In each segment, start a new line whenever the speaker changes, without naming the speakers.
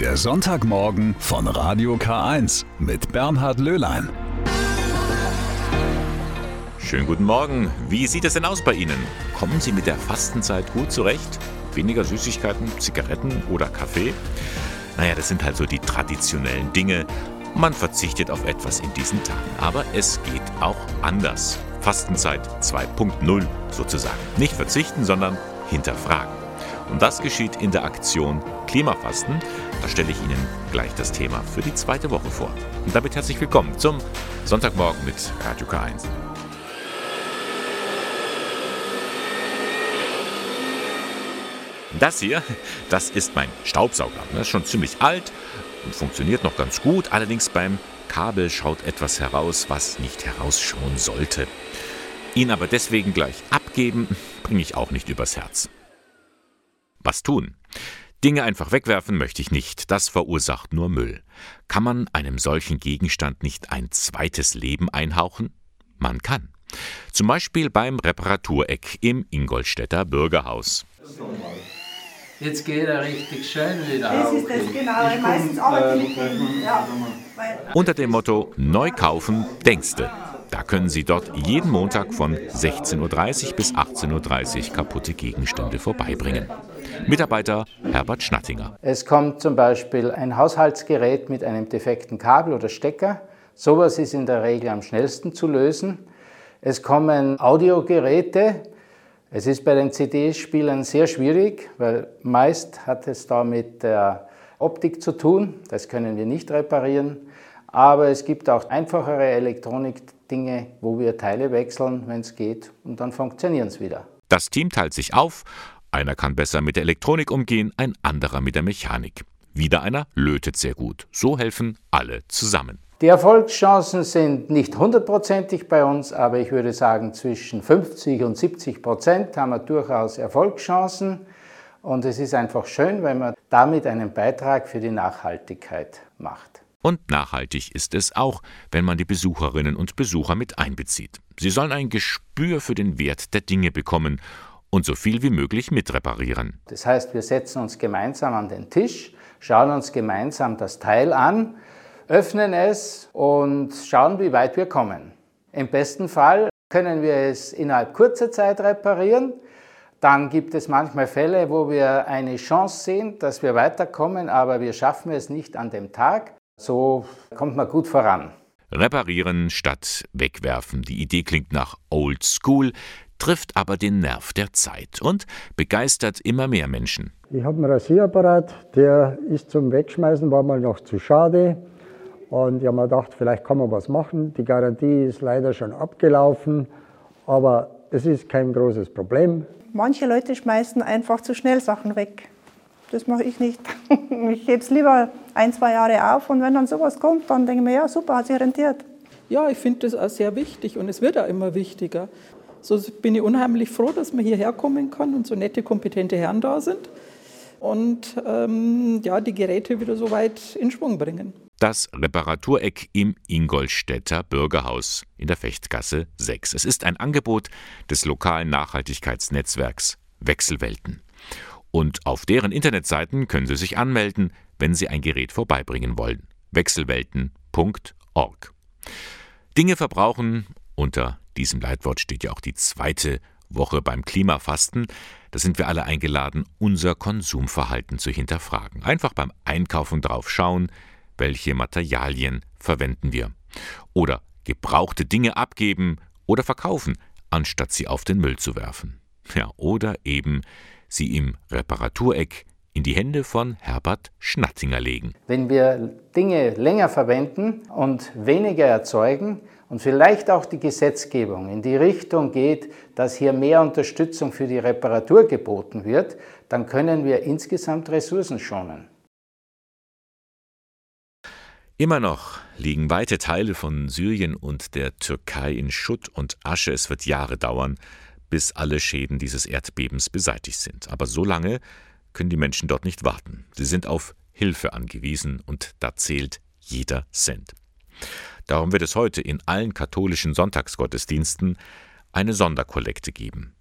Der Sonntagmorgen von Radio K1 mit Bernhard Löhlein.
Schönen guten Morgen. Wie sieht es denn aus bei Ihnen? Kommen Sie mit der Fastenzeit gut zurecht? Weniger Süßigkeiten, Zigaretten oder Kaffee? Naja, das sind halt so die traditionellen Dinge. Man verzichtet auf etwas in diesen Tagen. Aber es geht auch anders. Fastenzeit 2.0 sozusagen. Nicht verzichten, sondern hinterfragen. Und das geschieht in der Aktion Klimafasten. Da stelle ich Ihnen gleich das Thema für die zweite Woche vor. Und damit herzlich willkommen zum Sonntagmorgen mit Radio K1. Das hier, das ist mein Staubsauger. Das ist schon ziemlich alt und funktioniert noch ganz gut. Allerdings beim Kabel schaut etwas heraus, was nicht herausschauen sollte. Ihn aber deswegen gleich abgeben, bringe ich auch nicht übers Herz. Was tun? Dinge einfach wegwerfen möchte ich nicht, das verursacht nur Müll. Kann man einem solchen Gegenstand nicht ein zweites Leben einhauchen? Man kann. Zum Beispiel beim Reparatureck im Ingolstädter Bürgerhaus.
Jetzt geht er richtig schön wieder
Das ist das genau. Meistens arbeite ich mit dem. Ja.
Unter dem Motto Neu kaufen, denkste. Da können Sie dort jeden Montag von 16.30 Uhr bis 18.30 Uhr kaputte Gegenstände vorbeibringen. Mitarbeiter Herbert Schnattinger.
Es kommt zum Beispiel ein Haushaltsgerät mit einem defekten Kabel oder Stecker. Sowas ist in der Regel am schnellsten zu lösen. Es kommen Audiogeräte. Es ist bei den CD-Spielern sehr schwierig, weil meist hat es da mit der Optik zu tun. Das können wir nicht reparieren. Aber es gibt auch einfachere Elektronikdinge, wo wir Teile wechseln, wenn es geht, und dann funktionieren es wieder.
Das Team teilt sich auf. Einer kann besser mit der Elektronik umgehen, ein anderer mit der Mechanik. Wieder einer lötet sehr gut. So helfen alle zusammen.
Die Erfolgschancen sind nicht hundertprozentig bei uns, aber ich würde sagen, zwischen 50 und 70 Prozent haben wir durchaus Erfolgschancen. Und es ist einfach schön, wenn man damit einen Beitrag für die Nachhaltigkeit macht.
Und nachhaltig ist es auch, wenn man die Besucherinnen und Besucher mit einbezieht. Sie sollen ein Gespür für den Wert der Dinge bekommen und so viel wie möglich mitreparieren.
Das heißt, wir setzen uns gemeinsam an den Tisch, schauen uns gemeinsam das Teil an, öffnen es und schauen, wie weit wir kommen. Im besten Fall können wir es innerhalb kurzer Zeit reparieren. Dann gibt es manchmal Fälle, wo wir eine Chance sehen, dass wir weiterkommen, aber wir schaffen es nicht an dem Tag. So kommt man gut voran.
Reparieren statt wegwerfen. Die Idee klingt nach Old School, trifft aber den Nerv der Zeit und begeistert immer mehr Menschen.
Ich habe einen Rasierapparat, der ist zum Wegschmeißen, war mal noch zu schade. Und ich habe mir gedacht, vielleicht kann man was machen. Die Garantie ist leider schon abgelaufen, aber es ist kein großes Problem.
manche Leute schmeißen einfach zu schnell Sachen weg. Das mache ich nicht. Ich hebe es lieber ein, zwei Jahre auf und wenn dann sowas kommt, dann denke ich mir, ja super, hat sich rentiert.
Ja, ich finde das auch sehr wichtig und es wird auch immer wichtiger. So bin ich unheimlich froh, dass man hierher kommen kann und so nette, kompetente Herren da sind und ähm, ja, die Geräte wieder so weit in Schwung bringen.
Das Reparatureck im Ingolstädter Bürgerhaus in der Fechtgasse 6. Es ist ein Angebot des lokalen Nachhaltigkeitsnetzwerks Wechselwelten. Und auf deren Internetseiten können Sie sich anmelden, wenn Sie ein Gerät vorbeibringen wollen. Wechselwelten.org. Dinge verbrauchen, unter diesem Leitwort steht ja auch die zweite Woche beim Klimafasten. Da sind wir alle eingeladen, unser Konsumverhalten zu hinterfragen. Einfach beim Einkaufen drauf schauen, welche Materialien verwenden wir. Oder gebrauchte Dinge abgeben oder verkaufen, anstatt sie auf den Müll zu werfen. Ja, oder eben sie im Reparatureck in die Hände von Herbert Schnattinger legen.
Wenn wir Dinge länger verwenden und weniger erzeugen und vielleicht auch die Gesetzgebung in die Richtung geht, dass hier mehr Unterstützung für die Reparatur geboten wird, dann können wir insgesamt Ressourcen schonen.
Immer noch liegen weite Teile von Syrien und der Türkei in Schutt und Asche. Es wird Jahre dauern, bis alle Schäden dieses Erdbebens beseitigt sind. Aber so lange können die Menschen dort nicht warten. Sie sind auf Hilfe angewiesen und da zählt jeder Cent. Darum wird es heute in allen katholischen Sonntagsgottesdiensten eine Sonderkollekte geben.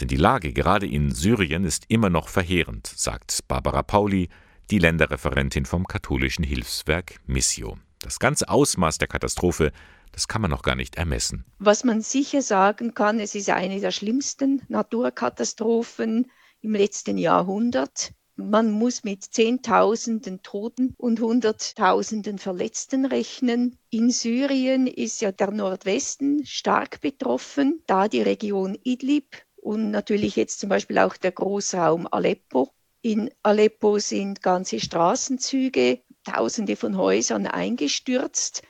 Denn die Lage gerade in Syrien ist immer noch verheerend, sagt Barbara Pauli, die Länderreferentin vom katholischen Hilfswerk Missio. Das ganze Ausmaß der Katastrophe, das kann man noch gar nicht ermessen.
Was man sicher sagen kann, es ist eine der schlimmsten Naturkatastrophen im letzten Jahrhundert. Man muss mit Zehntausenden Toten und Hunderttausenden Verletzten rechnen. In Syrien ist ja der Nordwesten stark betroffen, da die Region Idlib und natürlich jetzt zum Beispiel auch der Großraum Aleppo. In Aleppo sind ganze Straßenzüge, Tausende von Häusern eingestürzt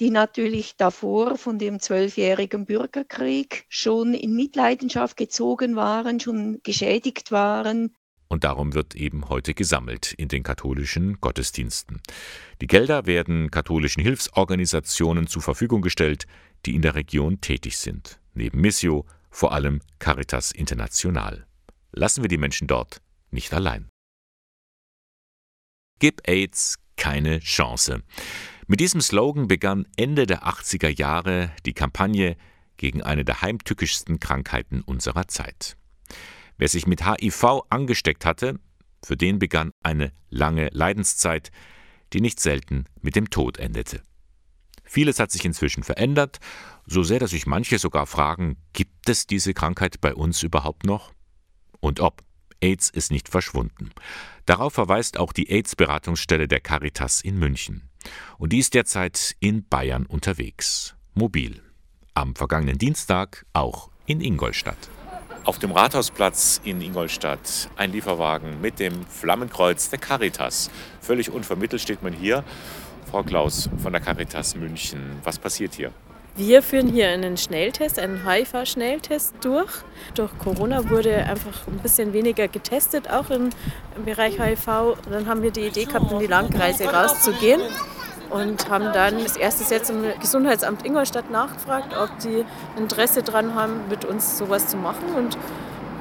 die natürlich davor von dem zwölfjährigen Bürgerkrieg schon in Mitleidenschaft gezogen waren, schon geschädigt waren.
Und darum wird eben heute gesammelt in den katholischen Gottesdiensten. Die Gelder werden katholischen Hilfsorganisationen zur Verfügung gestellt, die in der Region tätig sind. Neben Missio vor allem Caritas International. Lassen wir die Menschen dort nicht allein. Gib AIDS keine Chance. Mit diesem Slogan begann Ende der 80er Jahre die Kampagne gegen eine der heimtückischsten Krankheiten unserer Zeit. Wer sich mit HIV angesteckt hatte, für den begann eine lange Leidenszeit, die nicht selten mit dem Tod endete. Vieles hat sich inzwischen verändert, so sehr, dass sich manche sogar fragen, gibt es diese Krankheit bei uns überhaupt noch? Und ob. AIDS ist nicht verschwunden. Darauf verweist auch die AIDS-Beratungsstelle der Caritas in München. Und die ist derzeit in Bayern unterwegs. Mobil. Am vergangenen Dienstag auch in Ingolstadt. Auf dem Rathausplatz in Ingolstadt ein Lieferwagen mit dem Flammenkreuz der Caritas. Völlig unvermittelt steht man hier. Frau Klaus von der Caritas München, was passiert hier?
Wir führen hier einen Schnelltest, einen HIV-Schnelltest durch. Durch Corona wurde einfach ein bisschen weniger getestet, auch im Bereich HIV. Dann haben wir die Idee gehabt, in die Landkreise rauszugehen und haben dann als erstes jetzt im Gesundheitsamt Ingolstadt nachgefragt, ob die Interesse daran haben, mit uns sowas zu machen. Und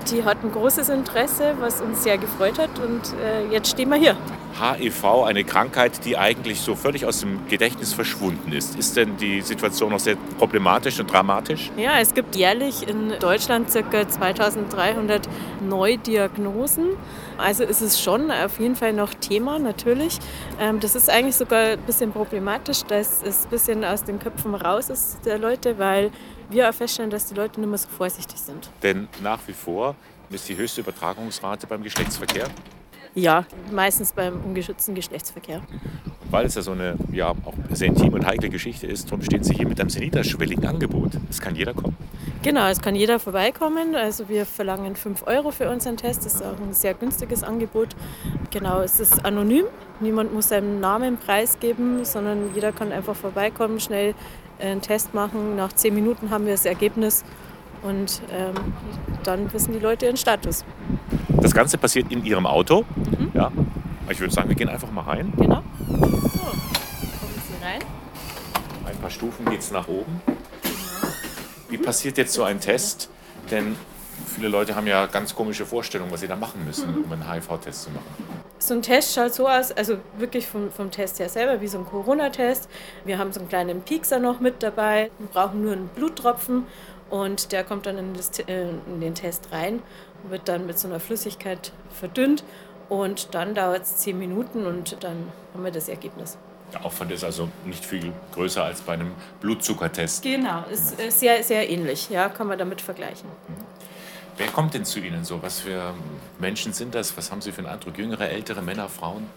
die hatten großes Interesse, was uns sehr gefreut hat. Und äh, jetzt stehen wir hier.
HIV, eine Krankheit, die eigentlich so völlig aus dem Gedächtnis verschwunden ist. Ist denn die Situation noch sehr problematisch und dramatisch?
Ja, es gibt jährlich in Deutschland ca. 2300 Neudiagnosen. Also ist es schon auf jeden Fall noch Thema, natürlich. Ähm, das ist eigentlich sogar ein bisschen problematisch, dass es ein bisschen aus den Köpfen raus ist der Leute, weil wir auch feststellen, dass die Leute nicht mehr so vorsichtig sind.
Denn nach wie vor ist die höchste Übertragungsrate beim Geschlechtsverkehr?
Ja, meistens beim ungeschützten Geschlechtsverkehr.
Weil es ja so eine ja, auch sehr intime und heikle Geschichte ist, darum stehen Sie hier mit einem sehr niederschwelligen Angebot. Es kann jeder kommen.
Genau, es kann jeder vorbeikommen. Also wir verlangen 5 Euro für unseren Test. Das ist auch ein sehr günstiges Angebot. Genau, es ist anonym. Niemand muss seinen Namen preisgeben, sondern jeder kann einfach vorbeikommen, schnell einen Test machen. Nach 10 Minuten haben wir das Ergebnis und ähm, dann wissen die Leute ihren Status.
Das Ganze passiert in Ihrem Auto. Mhm. Ja. Ich würde sagen, wir gehen einfach mal rein.
Genau. So, kommen Sie rein.
Ein paar Stufen geht es nach oben. Wie passiert jetzt so ein Test? Denn viele Leute haben ja ganz komische Vorstellungen, was sie da machen müssen, um einen HIV-Test zu machen.
So ein Test schaut so aus, also wirklich vom, vom Test her selber, wie so ein Corona-Test. Wir haben so einen kleinen Piekser noch mit dabei. Wir brauchen nur einen Bluttropfen und der kommt dann in, das, äh, in den Test rein, wird dann mit so einer Flüssigkeit verdünnt und dann dauert es zehn Minuten und dann haben wir das Ergebnis.
Der Aufwand ist also nicht viel größer als bei einem Blutzuckertest.
Genau, ist sehr, sehr ähnlich, ja, kann man damit vergleichen. Mhm.
Wer kommt denn zu Ihnen so? Was für Menschen sind das? Was haben Sie für einen Eindruck? Jüngere, ältere, Männer, Frauen?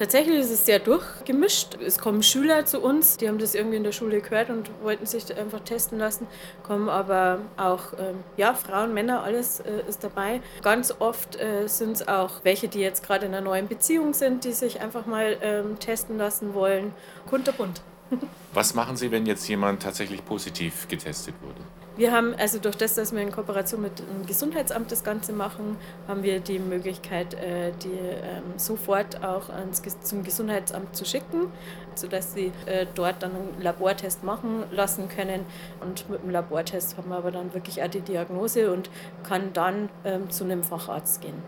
Tatsächlich ist es sehr durchgemischt. Es kommen Schüler zu uns, die haben das irgendwie in der Schule gehört und wollten sich einfach testen lassen. Kommen aber auch ähm, ja, Frauen, Männer, alles äh, ist dabei. Ganz oft äh, sind es auch welche, die jetzt gerade in einer neuen Beziehung sind, die sich einfach mal ähm, testen lassen wollen. Kunterbunt.
Was machen Sie, wenn jetzt jemand tatsächlich positiv getestet wurde?
Wir haben, also durch das, dass wir in Kooperation mit dem Gesundheitsamt das Ganze machen, haben wir die Möglichkeit, äh, die ähm, sofort auch ans, zum Gesundheitsamt zu schicken, sodass sie äh, dort dann einen Labortest machen lassen können. Und mit dem Labortest haben wir aber dann wirklich auch die Diagnose und kann dann ähm, zu einem Facharzt gehen.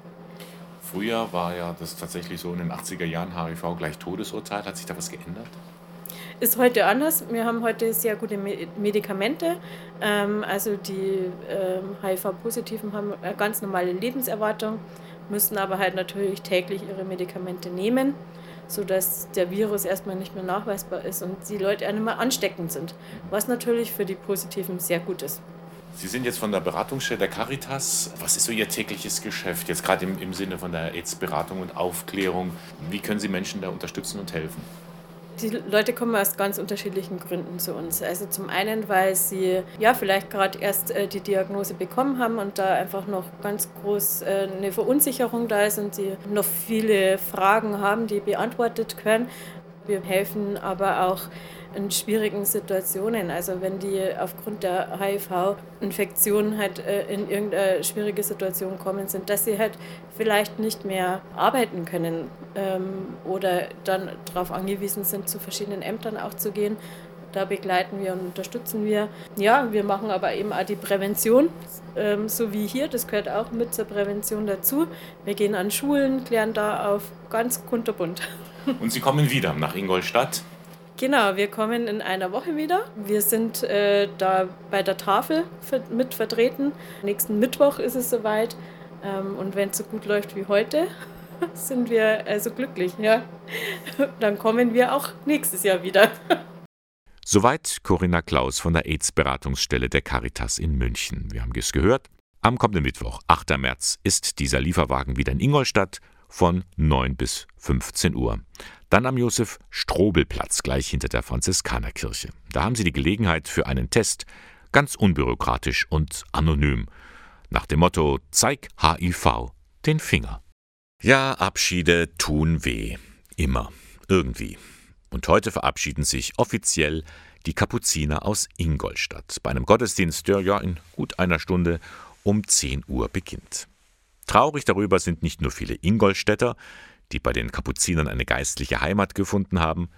Früher war ja das tatsächlich so in den 80er Jahren HIV gleich Todesurteil. Hat sich da was geändert?
Ist heute anders. Wir haben heute sehr gute Medikamente. Ähm, also die ähm, HIV-Positiven haben eine ganz normale Lebenserwartung. müssen aber halt natürlich täglich ihre Medikamente nehmen, sodass der Virus erstmal nicht mehr nachweisbar ist und die Leute auch nicht mehr ansteckend sind, was natürlich für die Positiven sehr gut ist.
Sie sind jetzt von der Beratungsstelle der Caritas. Was ist so Ihr tägliches Geschäft, jetzt gerade im, im Sinne von der AIDS-Beratung und Aufklärung? Wie können Sie Menschen da unterstützen und helfen?
Die Leute kommen aus ganz unterschiedlichen Gründen zu uns. Also zum einen, weil sie ja vielleicht gerade erst äh, die Diagnose bekommen haben und da einfach noch ganz groß äh, eine Verunsicherung da ist und sie noch viele Fragen haben, die beantwortet können. Wir helfen aber auch in schwierigen Situationen. Also wenn die aufgrund der HIV-Infektion halt äh, in irgendeine schwierige Situation kommen sind, dass sie halt vielleicht nicht mehr arbeiten können ähm, oder dann darauf angewiesen sind, zu verschiedenen Ämtern auch zu gehen. Da begleiten wir und unterstützen wir. Ja, wir machen aber eben auch die Prävention, ähm, so wie hier. Das gehört auch mit zur Prävention dazu. Wir gehen an Schulen, klären da auf ganz kunterbunt.
Und Sie kommen wieder nach Ingolstadt?
Genau, wir kommen in einer Woche wieder. Wir sind äh, da bei der Tafel mit vertreten. Nächsten Mittwoch ist es soweit. Ähm, und wenn es so gut läuft wie heute, sind wir also glücklich. Ja? Dann kommen wir auch nächstes Jahr wieder.
Soweit Corinna Klaus von der AIDS-Beratungsstelle der Caritas in München. Wir haben es gehört. Am kommenden Mittwoch, 8. März, ist dieser Lieferwagen wieder in Ingolstadt von 9 bis 15 Uhr. Dann am Josef-Strobel-Platz, gleich hinter der Franziskanerkirche. Da haben Sie die Gelegenheit für einen Test, ganz unbürokratisch und anonym. Nach dem Motto: Zeig HIV den Finger. Ja, Abschiede tun weh. Immer. Irgendwie. Und heute verabschieden sich offiziell die Kapuziner aus Ingolstadt bei einem Gottesdienst, der ja in gut einer Stunde um 10 Uhr beginnt. Traurig darüber sind nicht nur viele Ingolstädter, die bei den Kapuzinern eine geistliche Heimat gefunden haben.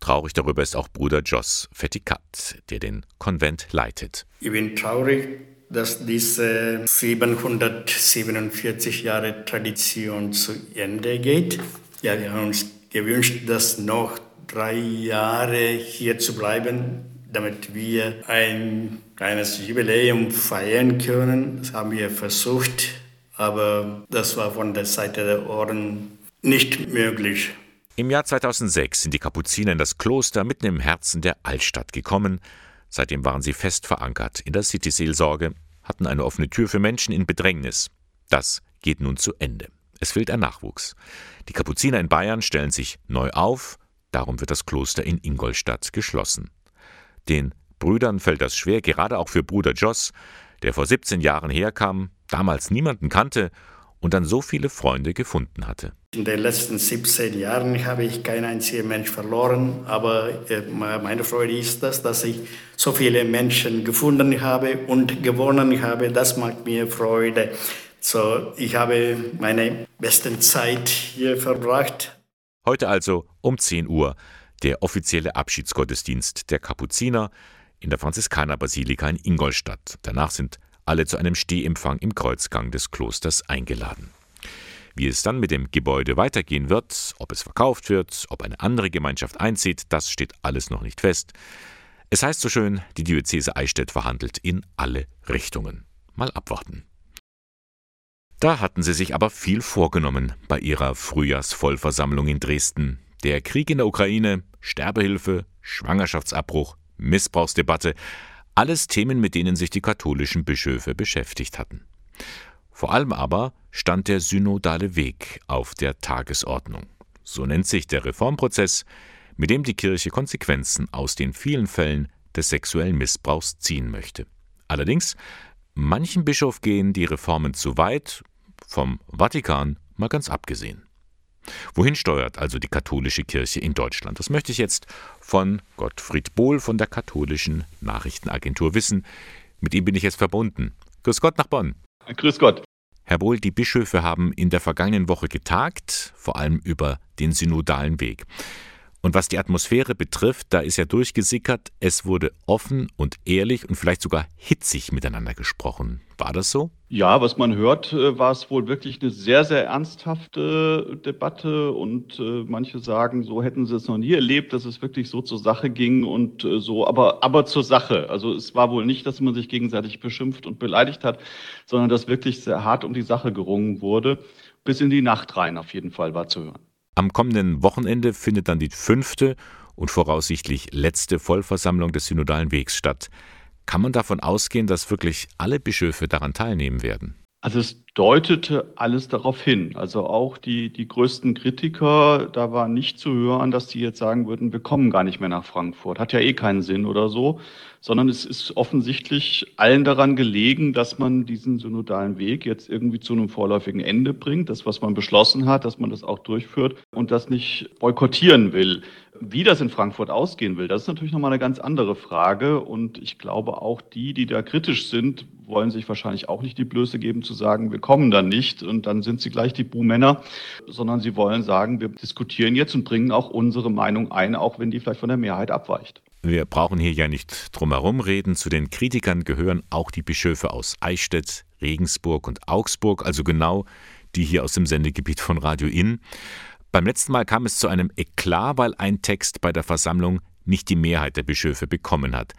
Traurig darüber ist auch Bruder Joss Fetikat, der den Konvent leitet.
Ich bin traurig, dass diese 747 Jahre Tradition zu Ende geht. Ja, wir haben uns gewünscht, dass noch drei Jahre hier zu bleiben, damit wir ein kleines Jubiläum feiern können. Das haben wir versucht, aber das war von der Seite der Orden nicht möglich.
Im Jahr 2006 sind die Kapuziner in das Kloster mitten im Herzen der Altstadt gekommen. Seitdem waren sie fest verankert in der City-Seelsorge, hatten eine offene Tür für Menschen in Bedrängnis. Das geht nun zu Ende. Es fehlt ein Nachwuchs. Die Kapuziner in Bayern stellen sich neu auf, darum wird das Kloster in Ingolstadt geschlossen. Den Brüdern fällt das schwer, gerade auch für Bruder Joss, der vor 17 Jahren herkam, damals niemanden kannte und dann so viele Freunde gefunden hatte.
In den letzten 17 Jahren habe ich keinen einzigen Mensch verloren, aber äh, meine Freude ist das, dass ich so viele Menschen gefunden habe und gewonnen habe. Das macht mir Freude. So, ich habe meine besten Zeit hier verbracht.
Heute also um 10 Uhr der offizielle Abschiedsgottesdienst der Kapuziner in der Franziskanerbasilika in Ingolstadt. Danach sind alle zu einem Stehempfang im Kreuzgang des Klosters eingeladen. Wie es dann mit dem Gebäude weitergehen wird, ob es verkauft wird, ob eine andere Gemeinschaft einzieht, das steht alles noch nicht fest. Es heißt so schön, die Diözese Eichstätt verhandelt in alle Richtungen. Mal abwarten. Da hatten sie sich aber viel vorgenommen bei ihrer Frühjahrsvollversammlung in Dresden. Der Krieg in der Ukraine, Sterbehilfe, Schwangerschaftsabbruch, Missbrauchsdebatte, alles Themen, mit denen sich die katholischen Bischöfe beschäftigt hatten. Vor allem aber stand der synodale Weg auf der Tagesordnung. So nennt sich der Reformprozess, mit dem die Kirche Konsequenzen aus den vielen Fällen des sexuellen Missbrauchs ziehen möchte. Allerdings, manchen Bischof gehen die Reformen zu weit, vom Vatikan mal ganz abgesehen. Wohin steuert also die katholische Kirche in Deutschland? Das möchte ich jetzt von Gottfried Bohl von der katholischen Nachrichtenagentur wissen. Mit ihm bin ich jetzt verbunden. Grüß Gott nach Bonn.
Grüß Gott.
Herr Bohl, die Bischöfe haben in der vergangenen Woche getagt, vor allem über den synodalen Weg. Und was die Atmosphäre betrifft, da ist ja durchgesickert, es wurde offen und ehrlich und vielleicht sogar hitzig miteinander gesprochen. War das so?
Ja, was man hört, äh, war es wohl wirklich eine sehr, sehr ernsthafte Debatte und äh, manche sagen, so hätten sie es noch nie erlebt, dass es wirklich so zur Sache ging und äh, so, aber, aber zur Sache. Also es war wohl nicht, dass man sich gegenseitig beschimpft und beleidigt hat, sondern dass wirklich sehr hart um die Sache gerungen wurde. bis in die Nacht rein auf jeden Fall war zu hören.
Am kommenden Wochenende findet dann die fünfte und voraussichtlich letzte Vollversammlung des Synodalen Wegs statt. Kann man davon ausgehen, dass wirklich alle Bischöfe daran teilnehmen werden?
Also es deutete alles darauf hin. Also auch die, die größten Kritiker, da war nicht zu hören, dass die jetzt sagen würden, wir kommen gar nicht mehr nach Frankfurt. Hat ja eh keinen Sinn oder so, sondern es ist offensichtlich allen daran gelegen, dass man diesen synodalen Weg jetzt irgendwie zu einem vorläufigen Ende bringt. Das, was man beschlossen hat, dass man das auch durchführt und das nicht boykottieren will. Wie das in Frankfurt ausgehen will, das ist natürlich nochmal eine ganz andere Frage. Und ich glaube auch die, die da kritisch sind, wollen sich wahrscheinlich auch nicht die Blöße geben zu sagen, wir kommen dann nicht und dann sind sie gleich die Buhmänner, sondern sie wollen sagen, wir diskutieren jetzt und bringen auch unsere Meinung ein, auch wenn die vielleicht von der Mehrheit abweicht.
Wir brauchen hier ja nicht drumherum reden. Zu den Kritikern gehören auch die Bischöfe aus Eichstätt, Regensburg und Augsburg, also genau die hier aus dem Sendegebiet von Radio Inn. Beim letzten Mal kam es zu einem Eklat, weil ein Text bei der Versammlung nicht die Mehrheit der Bischöfe bekommen hat.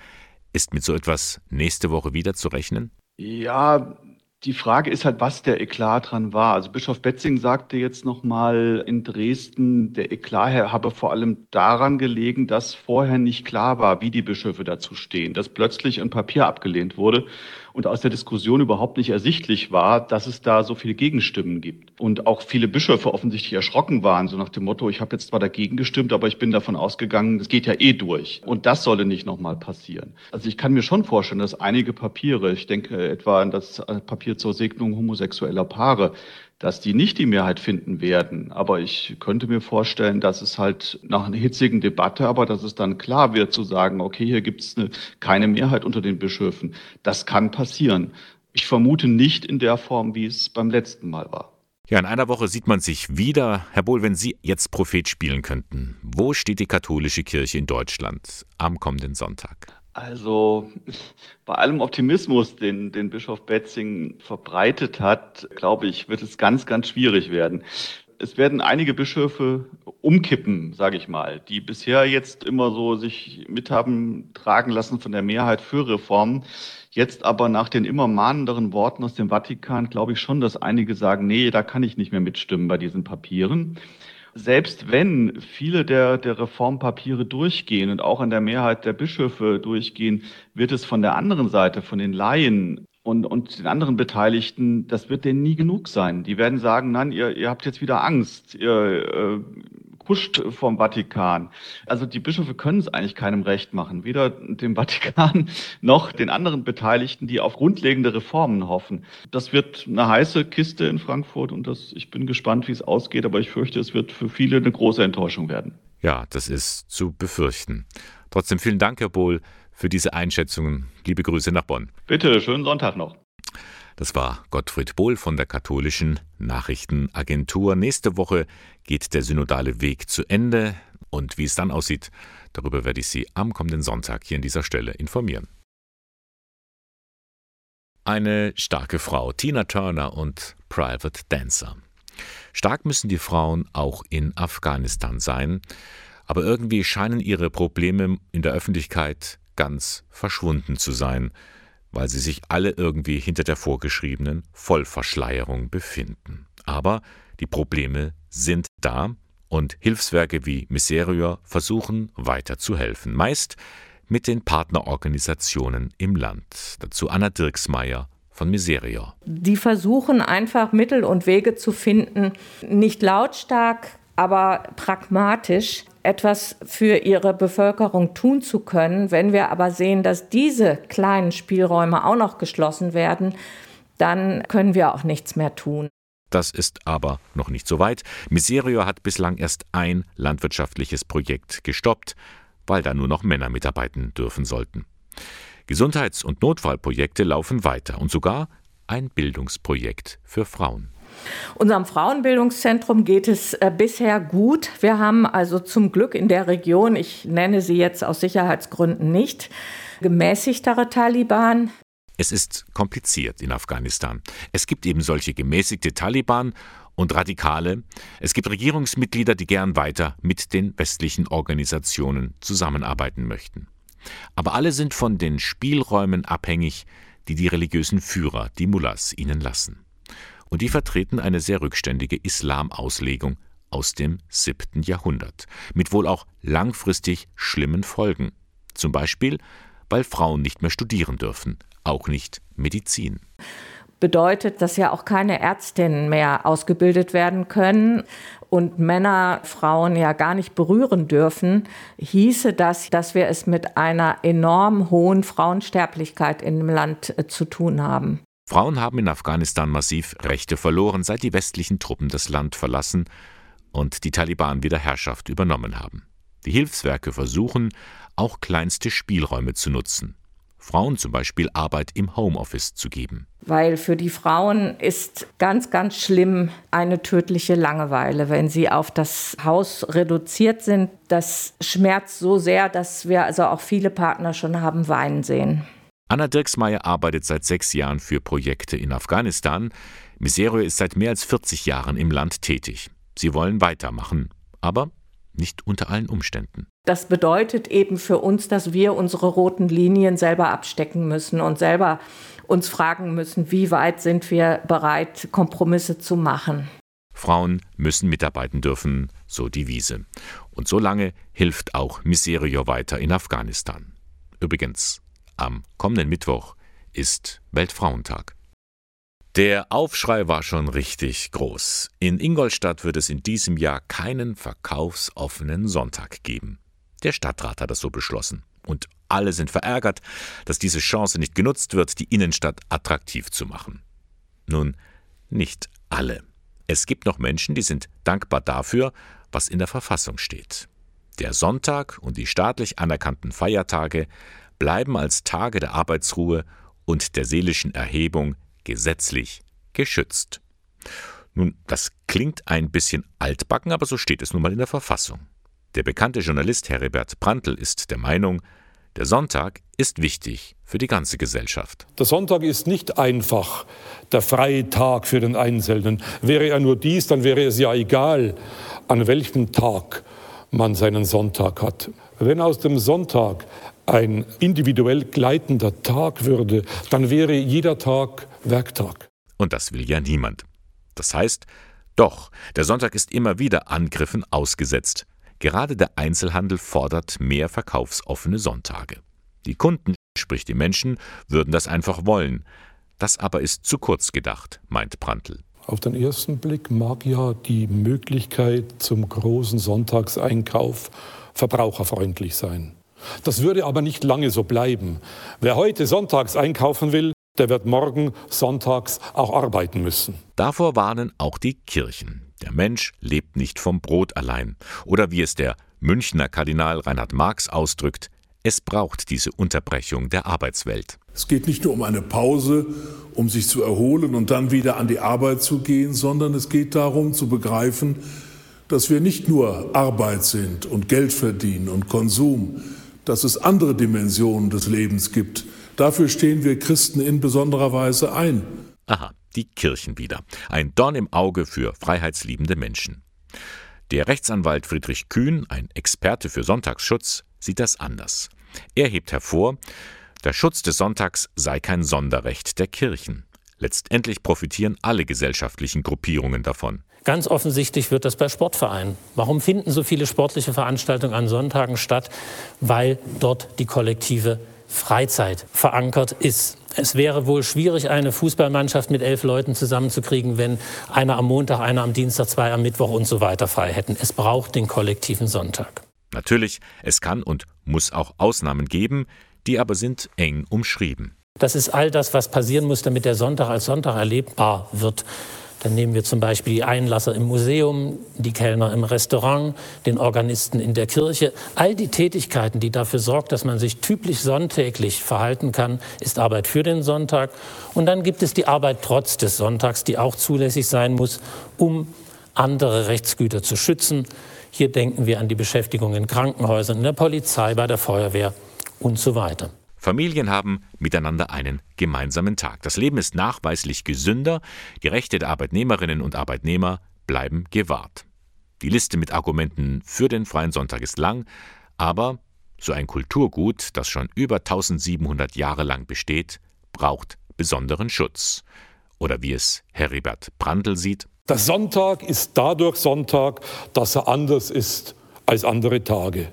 Ist mit so etwas nächste Woche wieder zu rechnen?
Ja, die Frage ist halt, was der Eklat dran war. Also Bischof Betzing sagte jetzt nochmal in Dresden, der Eklat habe vor allem daran gelegen, dass vorher nicht klar war, wie die Bischöfe dazu stehen, dass plötzlich ein Papier abgelehnt wurde und aus der Diskussion überhaupt nicht ersichtlich war, dass es da so viele Gegenstimmen gibt. Und auch viele Bischöfe offensichtlich erschrocken waren, so nach dem Motto, ich habe jetzt zwar dagegen gestimmt, aber ich bin davon ausgegangen, das geht ja eh durch. Und das solle nicht nochmal passieren. Also ich kann mir schon vorstellen, dass einige Papiere, ich denke etwa an das Papier zur Segnung homosexueller Paare, dass die nicht die Mehrheit finden werden. Aber ich könnte mir vorstellen, dass es halt nach einer hitzigen Debatte, aber dass es dann klar wird zu sagen, okay, hier gibt es keine Mehrheit unter den Bischöfen. Das kann passieren. Ich vermute nicht in der Form, wie es beim letzten Mal war.
Ja, in einer Woche sieht man sich wieder. Herr Bohl, wenn Sie jetzt Prophet spielen könnten, wo steht die katholische Kirche in Deutschland am kommenden Sonntag?
Also bei allem Optimismus, den, den Bischof Betzing verbreitet hat, glaube ich, wird es ganz, ganz schwierig werden. Es werden einige Bischöfe umkippen, sage ich mal, die bisher jetzt immer so sich mit haben tragen lassen von der Mehrheit für Reformen. Jetzt aber nach den immer mahnenderen Worten aus dem Vatikan glaube ich schon, dass einige sagen, nee, da kann ich nicht mehr mitstimmen bei diesen Papieren selbst wenn viele der, der Reformpapiere durchgehen und auch an der Mehrheit der Bischöfe durchgehen, wird es von der anderen Seite, von den Laien und, und den anderen Beteiligten, das wird denen nie genug sein. Die werden sagen, nein, ihr, ihr habt jetzt wieder Angst, ihr kuscht vom Vatikan. Also die Bischöfe können es eigentlich keinem recht machen, weder dem Vatikan noch den anderen Beteiligten, die auf grundlegende Reformen hoffen. Das wird eine heiße Kiste in Frankfurt und das, ich bin gespannt, wie es ausgeht, aber ich fürchte, es wird für viele eine große Enttäuschung werden.
Ja, das ist zu befürchten. Trotzdem vielen Dank, Herr Bohl, für diese Einschätzungen. Liebe Grüße nach Bonn.
Bitte, schönen Sonntag noch.
Das war Gottfried Bohl von der katholischen Nachrichtenagentur. Nächste Woche geht der synodale Weg zu Ende und wie es dann aussieht, darüber werde ich Sie am kommenden Sonntag hier an dieser Stelle informieren. Eine starke Frau, Tina Turner und Private Dancer. Stark müssen die Frauen auch in Afghanistan sein, aber irgendwie scheinen ihre Probleme in der Öffentlichkeit ganz verschwunden zu sein weil sie sich alle irgendwie hinter der vorgeschriebenen Vollverschleierung befinden. Aber die Probleme sind da und Hilfswerke wie Miserior versuchen weiter zu helfen, meist mit den Partnerorganisationen im Land. Dazu Anna Dirksmeier von Miserior.
Die versuchen einfach Mittel und Wege zu finden, nicht lautstark, aber pragmatisch etwas für ihre Bevölkerung tun zu können. Wenn wir aber sehen, dass diese kleinen Spielräume auch noch geschlossen werden, dann können wir auch nichts mehr tun.
Das ist aber noch nicht so weit. Miserio hat bislang erst ein landwirtschaftliches Projekt gestoppt, weil da nur noch Männer mitarbeiten dürfen sollten. Gesundheits- und Notfallprojekte laufen weiter und sogar ein Bildungsprojekt für Frauen.
Unserem Frauenbildungszentrum geht es äh, bisher gut. Wir haben also zum Glück in der Region, ich nenne sie jetzt aus Sicherheitsgründen nicht, gemäßigtere Taliban.
Es ist kompliziert in Afghanistan. Es gibt eben solche gemäßigte Taliban und Radikale. Es gibt Regierungsmitglieder, die gern weiter mit den westlichen Organisationen zusammenarbeiten möchten. Aber alle sind von den Spielräumen abhängig, die die religiösen Führer, die Mullahs, ihnen lassen. Und die vertreten eine sehr rückständige Islamauslegung aus dem 7. Jahrhundert, mit wohl auch langfristig schlimmen Folgen. Zum Beispiel, weil Frauen nicht mehr studieren dürfen, auch nicht Medizin
bedeutet, dass ja auch keine Ärztinnen mehr ausgebildet werden können und Männer Frauen ja gar nicht berühren dürfen, hieße das, dass wir es mit einer enorm hohen Frauensterblichkeit in dem Land äh, zu tun haben.
Frauen haben in Afghanistan massiv Rechte verloren, seit die westlichen Truppen das Land verlassen und die Taliban wieder Herrschaft übernommen haben. Die Hilfswerke versuchen, auch kleinste Spielräume zu nutzen. Frauen zum Beispiel Arbeit im Homeoffice zu geben.
Weil für die Frauen ist ganz, ganz schlimm eine tödliche Langeweile, wenn sie auf das Haus reduziert sind. Das schmerzt so sehr, dass wir also auch viele Partner schon haben weinen sehen.
Anna Dirksmeier arbeitet seit sechs Jahren für Projekte in Afghanistan. Miserio ist seit mehr als 40 Jahren im Land tätig. Sie wollen weitermachen, aber nicht unter allen Umständen.
Das bedeutet eben für uns, dass wir unsere roten Linien selber abstecken müssen und selber uns fragen müssen, wie weit sind wir bereit, Kompromisse zu machen.
Frauen müssen mitarbeiten dürfen, so die Wiese. Und so lange hilft auch Miserio weiter in Afghanistan. Übrigens, am kommenden Mittwoch ist Weltfrauentag. Der Aufschrei war schon richtig groß. In Ingolstadt wird es in diesem Jahr keinen verkaufsoffenen Sonntag geben. Der Stadtrat hat das so beschlossen. Und alle sind verärgert, dass diese Chance nicht genutzt wird, die Innenstadt attraktiv zu machen. Nun, nicht alle. Es gibt noch Menschen, die sind dankbar dafür, was in der Verfassung steht. Der Sonntag und die staatlich anerkannten Feiertage bleiben als Tage der Arbeitsruhe und der seelischen Erhebung gesetzlich geschützt. Nun, das klingt ein bisschen altbacken, aber so steht es nun mal in der Verfassung. Der bekannte Journalist Heribert Prantl ist der Meinung, der Sonntag ist wichtig für die ganze Gesellschaft.
Der Sonntag ist nicht einfach der freie Tag für den Einzelnen. Wäre er nur dies, dann wäre es ja egal, an welchem Tag man seinen Sonntag hat. Wenn aus dem Sonntag ein individuell gleitender Tag würde, dann wäre jeder Tag Werktag.
Und das will ja niemand. Das heißt, doch, der Sonntag ist immer wieder Angriffen ausgesetzt. Gerade der Einzelhandel fordert mehr verkaufsoffene Sonntage. Die Kunden, sprich die Menschen, würden das einfach wollen. Das aber ist zu kurz gedacht, meint Prantl.
Auf den ersten Blick mag ja die Möglichkeit zum großen Sonntagseinkauf verbraucherfreundlich sein. Das würde aber nicht lange so bleiben. Wer heute sonntags einkaufen will, der wird morgen sonntags auch arbeiten müssen.
Davor warnen auch die Kirchen. Der Mensch lebt nicht vom Brot allein. Oder wie es der Münchner Kardinal Reinhard Marx ausdrückt, es braucht diese Unterbrechung der Arbeitswelt.
Es geht nicht nur um eine Pause, um sich zu erholen und dann wieder an die Arbeit zu gehen, sondern es geht darum zu begreifen, dass wir nicht nur Arbeit sind und Geld verdienen und Konsum, dass es andere Dimensionen des Lebens gibt, Dafür stehen wir Christen in besonderer Weise ein.
Aha, die Kirchen wieder. Ein Dorn im Auge für freiheitsliebende Menschen. Der Rechtsanwalt Friedrich Kühn, ein Experte für Sonntagsschutz, sieht das anders. Er hebt hervor, der Schutz des Sonntags sei kein Sonderrecht der Kirchen. Letztendlich profitieren alle gesellschaftlichen Gruppierungen davon.
Ganz offensichtlich wird das bei Sportvereinen. Warum finden so viele sportliche Veranstaltungen an Sonntagen statt? Weil dort die kollektive Freizeit verankert ist. Es wäre wohl schwierig, eine Fußballmannschaft mit elf Leuten zusammenzukriegen, wenn einer am Montag, einer am Dienstag, zwei am Mittwoch und so weiter frei hätten. Es braucht den kollektiven Sonntag.
Natürlich, es kann und muss auch Ausnahmen geben, die aber sind eng umschrieben.
Das ist all das, was passieren muss, damit der Sonntag als Sonntag erlebbar wird. Dann nehmen wir zum Beispiel die Einlasser im Museum, die Kellner im Restaurant, den Organisten in der Kirche. All die Tätigkeiten, die dafür sorgen, dass man sich typisch sonntäglich verhalten kann, ist Arbeit für den Sonntag. Und dann gibt es die Arbeit trotz des Sonntags, die auch zulässig sein muss, um andere Rechtsgüter zu schützen. Hier denken wir an die Beschäftigung in Krankenhäusern, in der Polizei, bei der Feuerwehr und so weiter.
Familien haben miteinander einen gemeinsamen Tag. Das Leben ist nachweislich gesünder, die Rechte der Arbeitnehmerinnen und Arbeitnehmer bleiben gewahrt. Die Liste mit Argumenten für den freien Sonntag ist lang, aber so ein Kulturgut, das schon über 1700 Jahre lang besteht, braucht besonderen Schutz. Oder wie es Heribert Brandl sieht.
Der Sonntag ist dadurch Sonntag, dass er anders ist als andere Tage.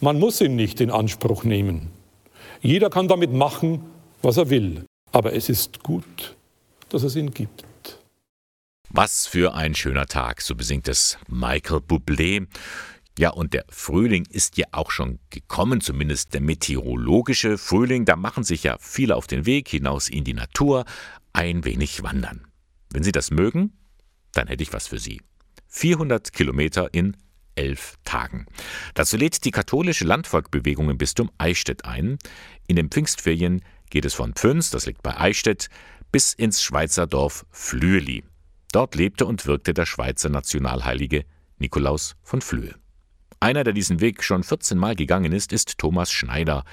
Man muss ihn nicht in Anspruch nehmen. Jeder kann damit machen, was er will. Aber es ist gut, dass es ihn gibt.
Was für ein schöner Tag, so besingt es Michael Bublé. Ja, und der Frühling ist ja auch schon gekommen, zumindest der meteorologische Frühling. Da machen sich ja viele auf den Weg hinaus in die Natur, ein wenig wandern. Wenn Sie das mögen, dann hätte ich was für Sie. 400 Kilometer in elf Tagen. Dazu lädt die katholische Landvolkbewegung im Bistum Eichstätt ein. In den Pfingstferien geht es von Pfünz, das liegt bei Eichstätt, bis ins Schweizer Dorf Flüeli. Dort lebte und wirkte der Schweizer Nationalheilige Nikolaus von Flühe. Einer, der diesen Weg schon 14 Mal gegangen ist, ist Thomas Schneider,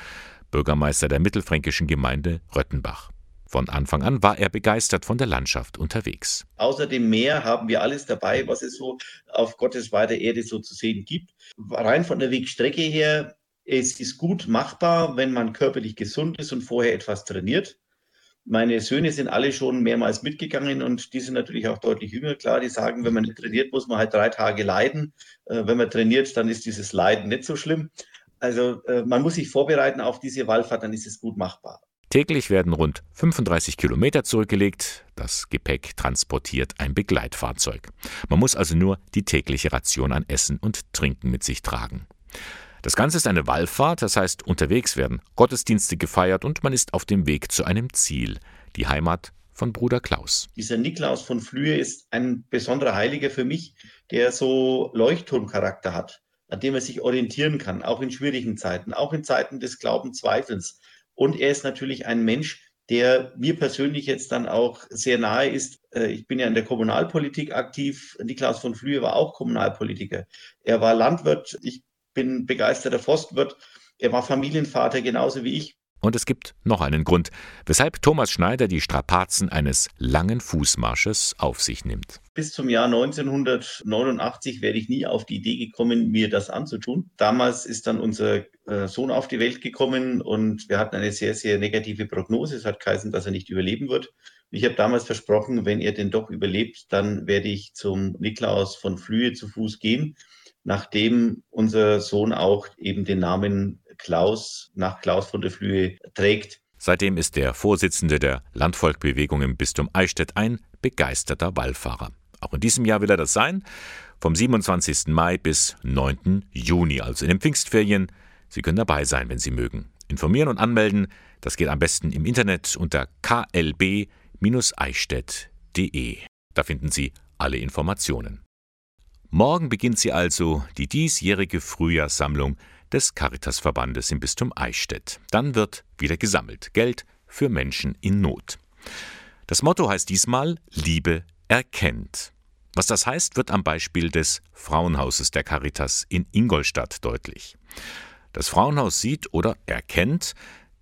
Bürgermeister der mittelfränkischen Gemeinde Röttenbach. Von Anfang an war er begeistert von der Landschaft unterwegs.
Außer dem Meer haben wir alles dabei, was es so auf Gottes weiter Erde so zu sehen gibt. Rein von der Wegstrecke her, es ist gut machbar, wenn man körperlich gesund ist und vorher etwas trainiert. Meine Söhne sind alle schon mehrmals mitgegangen und die sind natürlich auch deutlich jünger. Klar, die sagen, wenn man nicht trainiert, muss man halt drei Tage leiden. Äh, wenn man trainiert, dann ist dieses Leiden nicht so schlimm. Also äh, man muss sich vorbereiten auf diese Wallfahrt, dann ist es gut machbar.
Täglich werden rund 35 Kilometer zurückgelegt. Das Gepäck transportiert ein Begleitfahrzeug. Man muss also nur die tägliche Ration an Essen und Trinken mit sich tragen. Das Ganze ist eine Wallfahrt, das heißt, unterwegs werden Gottesdienste gefeiert und man ist auf dem Weg zu einem Ziel, die Heimat von Bruder Klaus.
Dieser Niklaus von Flühe ist ein besonderer Heiliger für mich, der so Leuchtturmcharakter hat, an dem er sich orientieren kann, auch in schwierigen Zeiten, auch in Zeiten des Glaubenzweifels. Und er ist natürlich ein Mensch, der mir persönlich jetzt dann auch sehr nahe ist. Äh, ich bin ja in der Kommunalpolitik aktiv. Niklaus von Flühe war auch Kommunalpolitiker. Er war Landwirt. Ich bin begeisterter Forstwirt. Er war Familienvater genauso wie ich.
Und es gibt noch einen Grund, weshalb Thomas Schneider die Strapazen eines langen Fußmarsches auf sich nimmt.
Bis zum Jahr 1989 wäre ich nie auf die Idee gekommen, mir das anzutun. Damals ist dann unser äh, Sohn auf die Welt gekommen und wir hatten eine sehr, sehr negative Prognose. Es hat geheißen, dass er nicht überleben wird. Ich habe damals versprochen, wenn er denn doch überlebt, dann werde ich zum Niklaus von Flühe zu Fuß gehen, nachdem unser Sohn auch eben den Namen Klaus nach Klaus von der Flühe trägt.
Seitdem ist der Vorsitzende der Landvolkbewegung im Bistum Eichstätt ein begeisterter Wallfahrer. Auch in diesem Jahr will er das sein. Vom 27. Mai bis 9. Juni, also in den Pfingstferien. Sie können dabei sein, wenn Sie mögen. Informieren und anmelden, das geht am besten im Internet unter klb-eichstätt.de. Da finden Sie alle Informationen. Morgen beginnt sie also, die diesjährige Frühjahrssammlung des Caritasverbandes im Bistum Eichstätt. Dann wird wieder gesammelt Geld für Menschen in Not. Das Motto heißt diesmal Liebe erkennt. Was das heißt, wird am Beispiel des Frauenhauses der Caritas in Ingolstadt deutlich. Das Frauenhaus sieht oder erkennt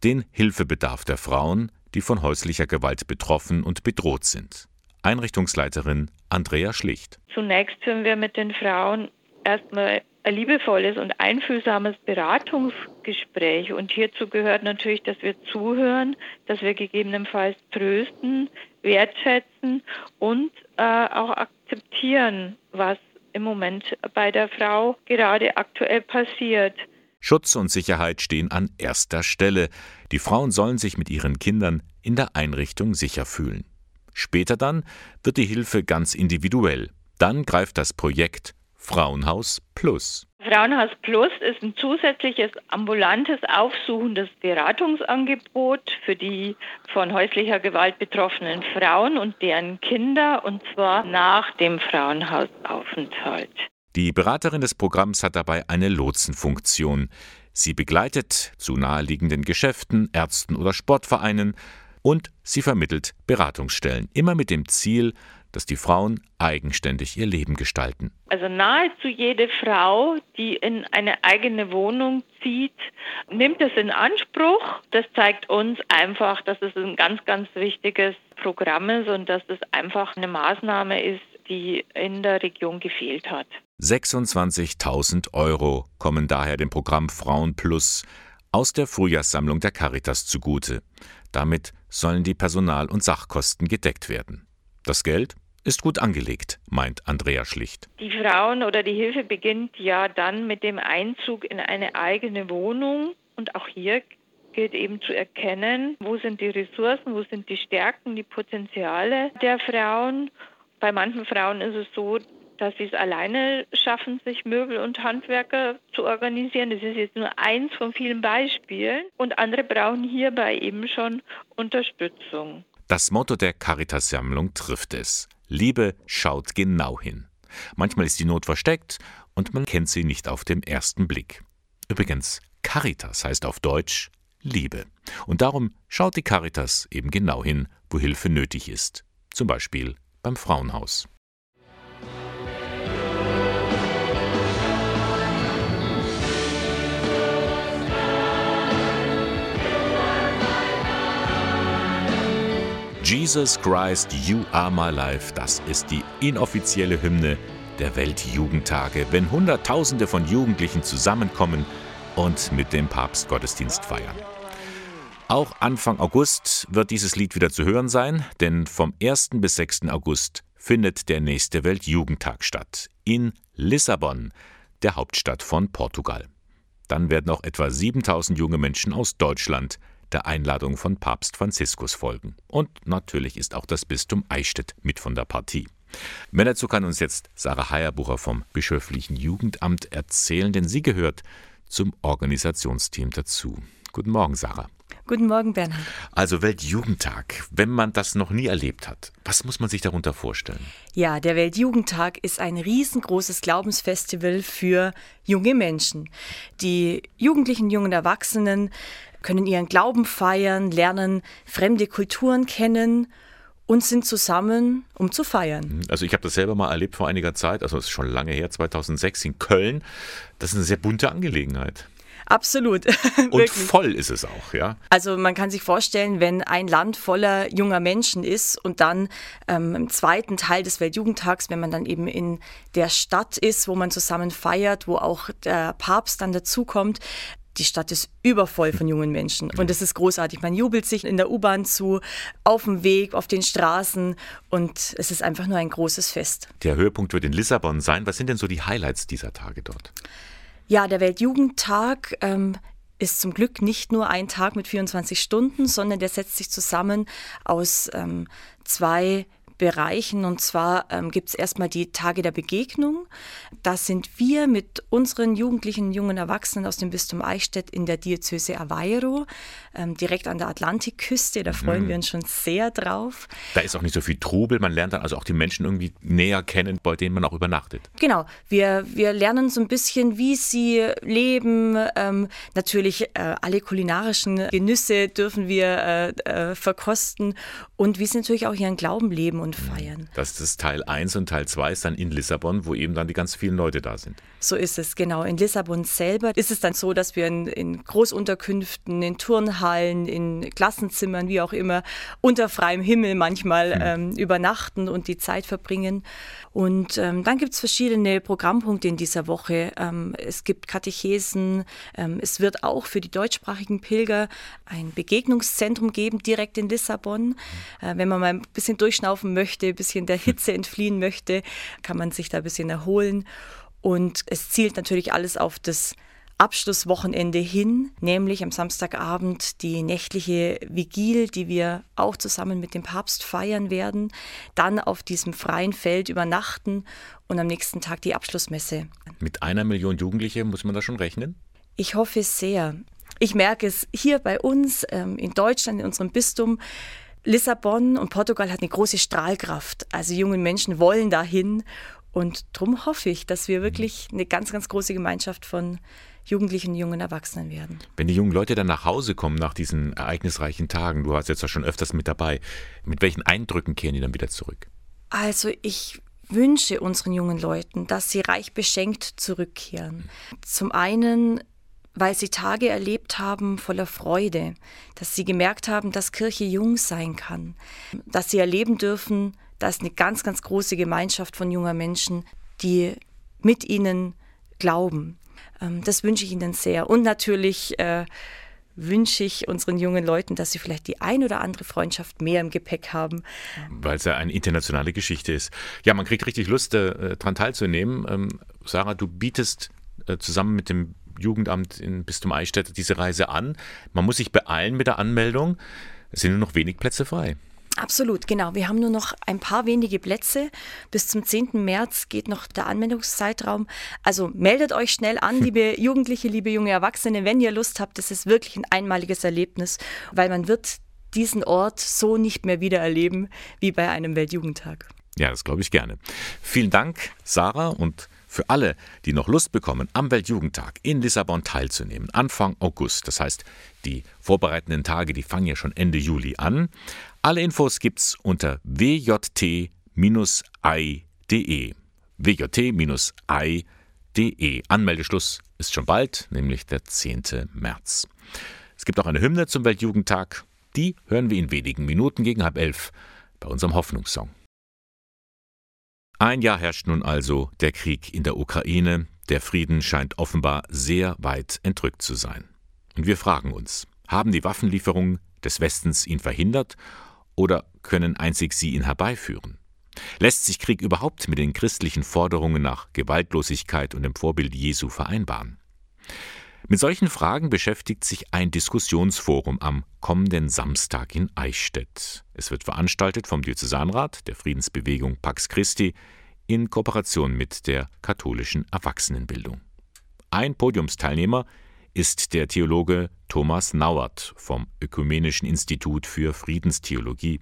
den Hilfebedarf der Frauen, die von häuslicher Gewalt betroffen und bedroht sind. Einrichtungsleiterin Andrea Schlicht.
Zunächst führen wir mit den Frauen erstmal liebevolles und einfühlsames Beratungsgespräch. Und hierzu gehört natürlich, dass wir zuhören, dass wir gegebenenfalls trösten, wertschätzen und äh, auch akzeptieren, was im Moment bei der Frau gerade aktuell passiert.
Schutz und Sicherheit stehen an erster Stelle. Die Frauen sollen sich mit ihren Kindern in der Einrichtung sicher fühlen. Später dann wird die Hilfe ganz individuell. Dann greift das Projekt Frauenhaus Plus.
Frauenhaus Plus ist ein zusätzliches ambulantes aufsuchendes Beratungsangebot für die von häuslicher Gewalt betroffenen Frauen und deren Kinder, und zwar nach dem Frauenhausaufenthalt.
Die Beraterin des Programms hat dabei eine Lotsenfunktion. Sie begleitet zu naheliegenden Geschäften, Ärzten oder Sportvereinen und sie vermittelt Beratungsstellen, immer mit dem Ziel, dass die Frauen eigenständig ihr Leben gestalten.
Also nahezu jede Frau, die in eine eigene Wohnung zieht, nimmt es in Anspruch. Das zeigt uns einfach, dass es ein ganz, ganz wichtiges Programm ist und dass es einfach eine Maßnahme ist, die in der Region gefehlt hat.
26.000 Euro kommen daher dem Programm Frauen Plus aus der Frühjahrssammlung der Caritas zugute. Damit sollen die Personal- und Sachkosten gedeckt werden. Das Geld ist gut angelegt, meint Andrea Schlicht.
Die Frauen oder die Hilfe beginnt ja dann mit dem Einzug in eine eigene Wohnung. Und auch hier gilt eben zu erkennen, wo sind die Ressourcen, wo sind die Stärken, die Potenziale der Frauen. Bei manchen Frauen ist es so, dass sie es alleine schaffen, sich Möbel und Handwerker zu organisieren. Das ist jetzt nur eins von vielen Beispielen. Und andere brauchen hierbei eben schon Unterstützung.
Das Motto der Caritas-Sammlung trifft es. Liebe schaut genau hin. Manchmal ist die Not versteckt und man kennt sie nicht auf den ersten Blick. Übrigens, Caritas heißt auf Deutsch Liebe. Und darum schaut die Caritas eben genau hin, wo Hilfe nötig ist. Zum Beispiel beim Frauenhaus. Jesus Christ, You Are My Life, das ist die inoffizielle Hymne der Weltjugendtage, wenn Hunderttausende von Jugendlichen zusammenkommen und mit dem Papst Gottesdienst feiern. Auch Anfang August wird dieses Lied wieder zu hören sein, denn vom 1. bis 6. August findet der nächste Weltjugendtag statt in Lissabon, der Hauptstadt von Portugal. Dann werden auch etwa 7000 junge Menschen aus Deutschland der Einladung von Papst Franziskus folgen. Und natürlich ist auch das Bistum Eichstätt mit von der Partie. Mehr dazu kann uns jetzt Sarah Heierbucher vom Bischöflichen Jugendamt erzählen, denn sie gehört zum Organisationsteam dazu. Guten Morgen, Sarah.
Guten Morgen, Bernhard.
Also Weltjugendtag, wenn man das noch nie erlebt hat, was muss man sich darunter vorstellen?
Ja, der Weltjugendtag ist ein riesengroßes Glaubensfestival für junge Menschen. Die Jugendlichen, jungen Erwachsenen können ihren Glauben feiern, lernen fremde Kulturen kennen und sind zusammen, um zu feiern.
Also ich habe das selber mal erlebt vor einiger Zeit, also es ist schon lange her, 2006 in Köln. Das ist eine sehr bunte Angelegenheit.
Absolut.
Und voll ist es auch, ja.
Also man kann sich vorstellen, wenn ein Land voller junger Menschen ist und dann ähm, im zweiten Teil des Weltjugendtags, wenn man dann eben in der Stadt ist, wo man zusammen feiert, wo auch der Papst dann dazukommt, die Stadt ist übervoll von jungen Menschen und es ist großartig. Man jubelt sich in der U-Bahn zu, auf dem Weg, auf den Straßen und es ist einfach nur ein großes Fest.
Der Höhepunkt wird in Lissabon sein. Was sind denn so die Highlights dieser Tage dort?
Ja, der Weltjugendtag ähm, ist zum Glück nicht nur ein Tag mit 24 Stunden, sondern der setzt sich zusammen aus ähm, zwei Bereichen. Und zwar ähm, gibt es erstmal die Tage der Begegnung. Da sind wir mit unseren Jugendlichen, jungen Erwachsenen aus dem Bistum Eichstätt in der Diözese Aveiro, ähm, direkt an der Atlantikküste. Da freuen
Mhm.
wir uns schon sehr drauf.
Da ist auch nicht so viel Trubel. Man lernt dann also auch die Menschen irgendwie näher kennen, bei denen man auch übernachtet.
Genau, wir, wir lernen so ein bisschen, wie sie leben. Ähm, natürlich äh, alle kulinarischen Genüsse dürfen wir äh, äh, verkosten und wie sie natürlich auch ihren Glauben leben und feiern.
Das ist Teil 1 und Teil 2 ist dann in Lissabon, wo eben dann die ganz vielen Leute da sind.
So ist es, genau. In Lissabon selber ist es dann so, dass wir in, in Großunterkünften, in Turnhallen, in Klassenzimmern, wie auch immer, unter freiem Himmel manchmal ähm, übernachten und die Zeit verbringen. Und ähm, dann gibt es verschiedene Programmpunkte in dieser Woche. Ähm, es gibt Katechesen. Ähm, es wird auch für die deutschsprachigen Pilger ein Begegnungszentrum geben, direkt in Lissabon. Äh, wenn man mal ein bisschen durchschnaufen möchte, ein bisschen der Hitze entfliehen möchte, kann man sich da ein bisschen erholen. Und es zielt natürlich alles auf das Abschlusswochenende hin, nämlich am Samstagabend die nächtliche Vigil, die wir auch zusammen mit dem Papst feiern werden, dann auf diesem freien Feld übernachten und am nächsten Tag die Abschlussmesse.
Mit einer Million Jugendliche muss man da schon rechnen?
Ich hoffe es sehr. Ich merke es hier bei uns ähm, in Deutschland, in unserem Bistum. Lissabon und Portugal hat eine große Strahlkraft. Also junge Menschen wollen dahin. Und darum hoffe ich, dass wir wirklich eine ganz, ganz große Gemeinschaft von Jugendlichen jungen Erwachsenen werden.
Wenn die jungen Leute dann nach Hause kommen nach diesen ereignisreichen Tagen, du warst jetzt ja schon öfters mit dabei, mit welchen Eindrücken kehren die dann wieder zurück?
Also ich wünsche unseren jungen Leuten, dass sie reich beschenkt zurückkehren. Zum einen, weil sie Tage erlebt haben voller Freude, dass sie gemerkt haben, dass Kirche jung sein kann, dass sie erleben dürfen, dass eine ganz, ganz große Gemeinschaft von junger Menschen, die mit ihnen glauben. Ähm, Das wünsche ich ihnen sehr. Und natürlich äh, wünsche ich unseren jungen Leuten, dass sie vielleicht die ein oder andere Freundschaft mehr im Gepäck haben.
Weil es ja eine internationale Geschichte ist. Ja, man kriegt richtig Lust, äh, daran teilzunehmen. Ähm, Sarah, du bietest äh, zusammen mit dem Jugendamt in Bistum Eichstätt diese Reise an. Man muss sich beeilen mit der Anmeldung. Es sind nur noch wenig Plätze frei.
Absolut, genau. Wir haben nur noch ein paar wenige Plätze. Bis zum 10. März geht noch der Anwendungszeitraum. Also meldet euch schnell an, liebe Jugendliche, liebe junge Erwachsene, wenn ihr Lust habt. Das ist wirklich ein einmaliges Erlebnis, weil man wird diesen Ort so nicht mehr wieder erleben wie bei einem Weltjugendtag.
Ja, das glaube ich gerne. Vielen Dank, Sarah, und für alle, die noch Lust bekommen, am Weltjugendtag in Lissabon teilzunehmen, Anfang August. Das heißt, die vorbereitenden Tage, die fangen ja schon Ende Juli an. Alle Infos gibt's unter wjt-i.de. wjt-i.de. Anmeldeschluss ist schon bald, nämlich der 10. März. Es gibt auch eine Hymne zum Weltjugendtag. Die hören wir in wenigen Minuten gegen halb elf bei unserem Hoffnungssong. Ein Jahr herrscht nun also der Krieg in der Ukraine. Der Frieden scheint offenbar sehr weit entrückt zu sein. Und wir fragen uns, haben die Waffenlieferungen des Westens ihn verhindert oder können einzig sie ihn herbeiführen? Lässt sich Krieg überhaupt mit den christlichen Forderungen nach Gewaltlosigkeit und dem Vorbild Jesu vereinbaren? Mit solchen Fragen beschäftigt sich ein Diskussionsforum am kommenden Samstag in Eichstätt. Es wird veranstaltet vom Diözesanrat der Friedensbewegung Pax Christi in Kooperation mit der katholischen Erwachsenenbildung. Ein Podiumsteilnehmer ist der Theologe Thomas Nauert vom Ökumenischen Institut für Friedenstheologie.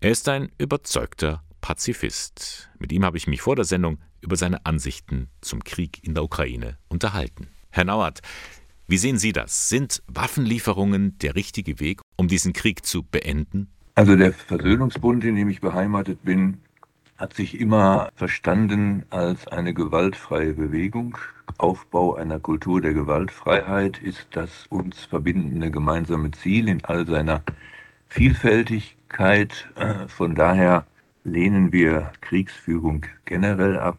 Er ist ein überzeugter Pazifist. Mit ihm habe ich mich vor der Sendung über seine Ansichten zum Krieg in der Ukraine unterhalten. Herr Nauert, wie sehen Sie das? Sind Waffenlieferungen der richtige Weg, um diesen Krieg zu beenden?
Also der Versöhnungsbund, in dem ich beheimatet bin, hat sich immer verstanden als eine gewaltfreie Bewegung. Aufbau einer Kultur der Gewaltfreiheit ist das uns verbindende gemeinsame Ziel in all seiner Vielfältigkeit. Äh, von daher lehnen wir Kriegsführung generell ab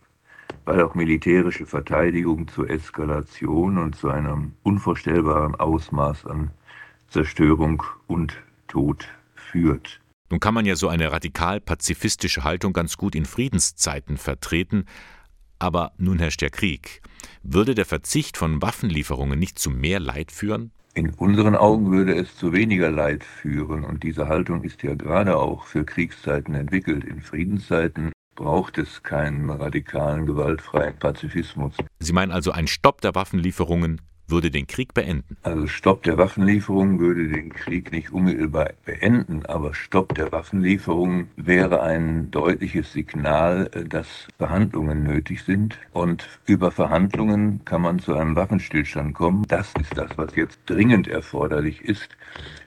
weil auch militärische Verteidigung zur Eskalation und zu einem unvorstellbaren Ausmaß an Zerstörung und Tod führt.
Nun kann man ja so eine radikal pazifistische Haltung ganz gut in Friedenszeiten vertreten, aber nun herrscht der Krieg. Würde der Verzicht von Waffenlieferungen nicht zu mehr Leid führen?
In unseren Augen würde es zu weniger Leid führen, und diese Haltung ist ja gerade auch für Kriegszeiten entwickelt. In Friedenszeiten braucht es keinen radikalen, gewaltfreien Pazifismus.
Sie meinen also, ein Stopp der Waffenlieferungen würde den Krieg beenden?
Also Stopp der Waffenlieferungen würde den Krieg nicht unmittelbar beenden, aber Stopp der Waffenlieferungen wäre ein deutliches Signal, äh, dass Verhandlungen nötig sind. Und über Verhandlungen kann man zu einem Waffenstillstand kommen. Das ist das, was jetzt dringend erforderlich ist.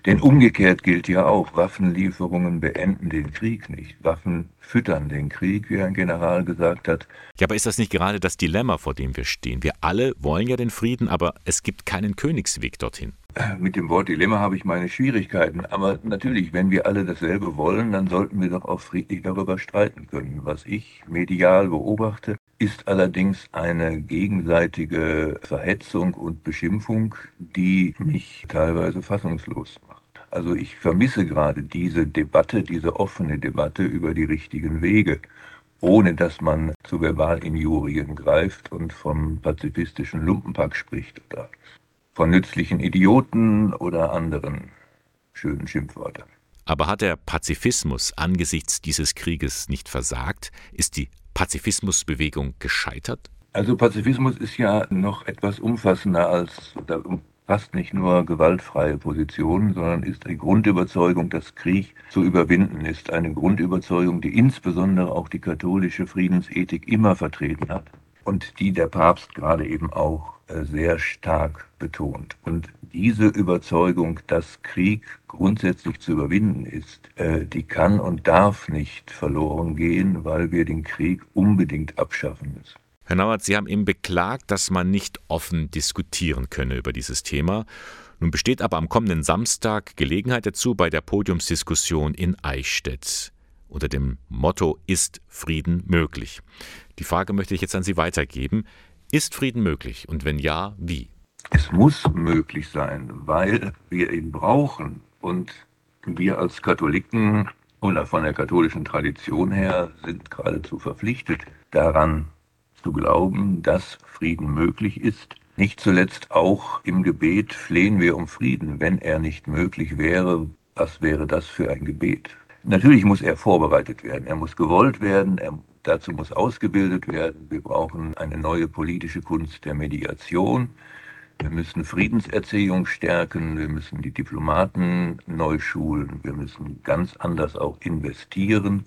Denn umgekehrt gilt ja auch, Waffenlieferungen beenden den Krieg nicht. Waffen füttern den Krieg, wie ein General gesagt hat.
Ja, aber ist das nicht gerade das Dilemma, vor dem wir stehen? Wir alle wollen ja den Frieden, aber es gibt keinen Königsweg dorthin.
Mit dem Wort Dilemma habe ich meine Schwierigkeiten. Aber natürlich, wenn wir alle dasselbe wollen, dann sollten wir doch auch friedlich darüber streiten können. Was ich medial beobachte, ist allerdings eine gegenseitige Verhetzung und Beschimpfung, die mich teilweise fassungslos macht. Also ich vermisse gerade diese Debatte, diese offene Debatte über die richtigen Wege, ohne dass man zu Verbalinjurien greift und vom pazifistischen Lumpenpack spricht oder von nützlichen Idioten oder anderen schönen Schimpfwörtern.
Aber hat der Pazifismus angesichts dieses Krieges nicht versagt? Ist die Pazifismusbewegung gescheitert?
Also Pazifismus ist ja noch etwas umfassender als, fast nicht nur gewaltfreie Positionen, sondern ist eine Grundüberzeugung, dass Krieg zu überwinden ist. Eine Grundüberzeugung, die insbesondere auch die katholische Friedensethik immer vertreten hat und die der Papst gerade eben auch äh, sehr stark betont. Und diese Überzeugung, dass Krieg grundsätzlich zu überwinden ist, äh, die kann und darf nicht verloren gehen, weil wir den Krieg unbedingt abschaffen müssen.
Herr Nauert, Sie haben eben beklagt, dass man nicht offen diskutieren könne über dieses Thema. Nun besteht aber am kommenden Samstag Gelegenheit dazu bei der Podiumsdiskussion in Eichstätt unter dem Motto Ist Frieden möglich? Die Frage möchte ich jetzt an Sie weitergeben. Ist Frieden möglich und wenn ja, wie?
Es muss möglich sein, weil wir ihn brauchen und wir als Katholiken oder von der katholischen Tradition her sind geradezu verpflichtet daran zu glauben, dass Frieden möglich ist. Nicht zuletzt auch im Gebet flehen wir um Frieden. Wenn er nicht möglich wäre, was wäre das für ein Gebet? Natürlich muss er vorbereitet werden, er muss gewollt werden, er, dazu muss ausgebildet werden. Wir brauchen eine neue politische Kunst der Mediation. Wir müssen Friedenserziehung stärken, wir müssen die Diplomaten neu schulen, wir müssen ganz anders auch investieren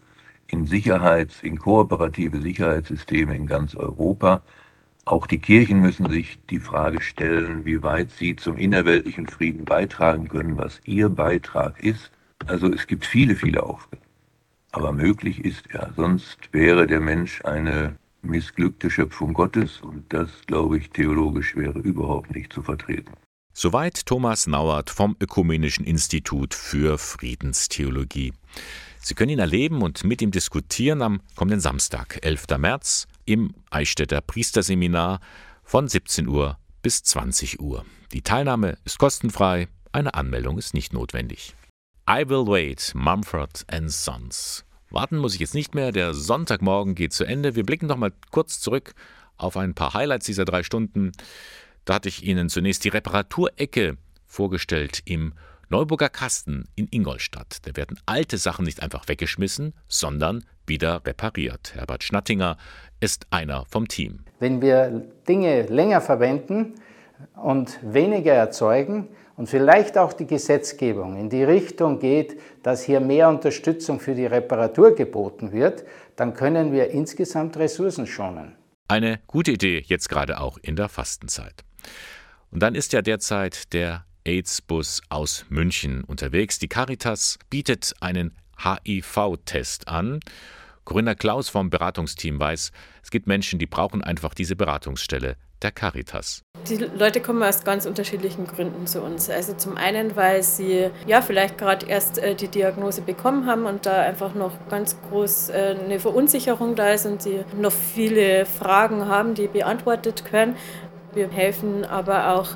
in Sicherheits-, in kooperative Sicherheitssysteme in ganz Europa. Auch die Kirchen müssen sich die Frage stellen, wie weit sie zum innerweltlichen Frieden beitragen können, was ihr Beitrag ist. Also es gibt viele, viele Aufgaben. Aber möglich ist er. Sonst wäre der Mensch eine missglückte Schöpfung Gottes und das, glaube ich, theologisch wäre überhaupt nicht zu vertreten.
Soweit Thomas Nauert vom Ökumenischen Institut für Friedenstheologie. Sie können ihn erleben und mit ihm diskutieren am kommenden Samstag, 11. März, im Eichstätter Priesterseminar von 17 Uhr bis 20 Uhr. Die Teilnahme ist kostenfrei, eine Anmeldung ist nicht notwendig. I Will Wait, Mumford Sons. Warten muss ich jetzt nicht mehr, der Sonntagmorgen geht zu Ende. Wir blicken noch mal kurz zurück auf ein paar Highlights dieser drei Stunden. Da hatte ich Ihnen zunächst die Reparaturecke vorgestellt im Neuburger Kasten in Ingolstadt. Da werden alte Sachen nicht einfach weggeschmissen, sondern wieder repariert. Herbert Schnattinger ist einer vom Team.
Wenn wir Dinge länger verwenden und weniger erzeugen, und vielleicht auch die Gesetzgebung in die Richtung geht, dass hier mehr Unterstützung für die Reparatur geboten wird, dann können wir insgesamt Ressourcen schonen.
Eine gute Idee jetzt gerade auch in der Fastenzeit. Und dann ist ja derzeit der AIDS-Bus aus München unterwegs. Die Caritas bietet einen HIV-Test an. Corinna Klaus vom Beratungsteam weiß, es gibt Menschen, die brauchen einfach diese Beratungsstelle der Caritas.
Die Leute kommen aus ganz unterschiedlichen Gründen zu uns. Also zum einen, weil sie ja vielleicht gerade erst äh, die Diagnose bekommen haben und da einfach noch ganz groß äh, eine Verunsicherung da ist und sie noch viele Fragen haben, die beantwortet können. Wir helfen aber auch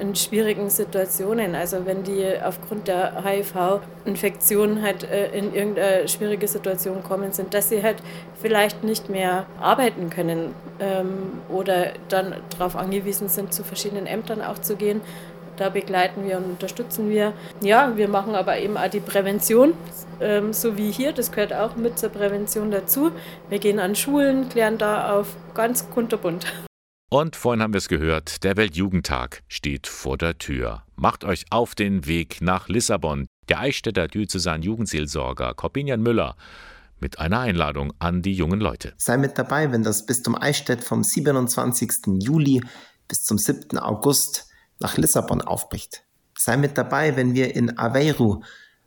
in schwierigen Situationen. Also wenn die aufgrund der HIV-Infektion halt äh, in irgendeine schwierige Situation kommen sind, dass sie halt vielleicht nicht mehr arbeiten können ähm, oder dann darauf angewiesen sind, zu verschiedenen Ämtern auch zu gehen. Da begleiten wir und unterstützen wir. Ja, wir machen aber eben auch die Prävention, ähm, so wie hier. Das gehört auch mit zur Prävention dazu. Wir gehen an Schulen, klären da auf ganz kunterbunt.
Und vorhin haben wir es gehört, der Weltjugendtag steht vor der Tür. Macht euch auf den Weg nach Lissabon. Der Eichstätter Diözesan Jugendseelsorger Corbinian Müller mit einer Einladung an die jungen Leute.
Sei mit dabei, wenn das Bistum Eichstätt vom 27. Juli bis zum 7. August nach Lissabon aufbricht. Sei mit dabei, wenn wir in Aveiro,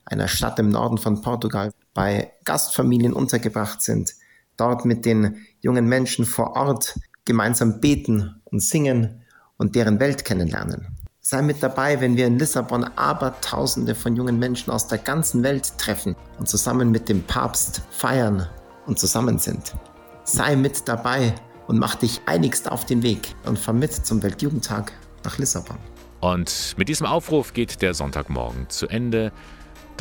einer Stadt im Norden von Portugal, bei Gastfamilien untergebracht sind, dort mit den jungen Menschen vor Ort gemeinsam beten und singen und deren Welt kennenlernen. Sei mit dabei, wenn wir in Lissabon Abertausende von jungen Menschen aus der ganzen Welt treffen und zusammen mit dem Papst feiern und zusammen sind. Sei mit dabei und mach dich einigst auf den Weg und fahr mit zum Weltjugendtag nach Lissabon.
Und mit diesem Aufruf geht der Sonntagmorgen zu Ende.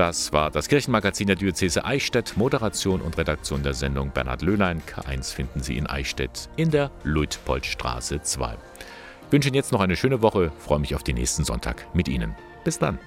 Das war das Kirchenmagazin der Diözese Eichstätt. Moderation und Redaktion der Sendung Bernhard Löhlein. K1 finden Sie in Eichstätt in der Luitpoldstraße 2. Ich wünsche Ihnen jetzt noch eine schöne Woche, freue mich auf den nächsten Sonntag mit Ihnen. Bis dann.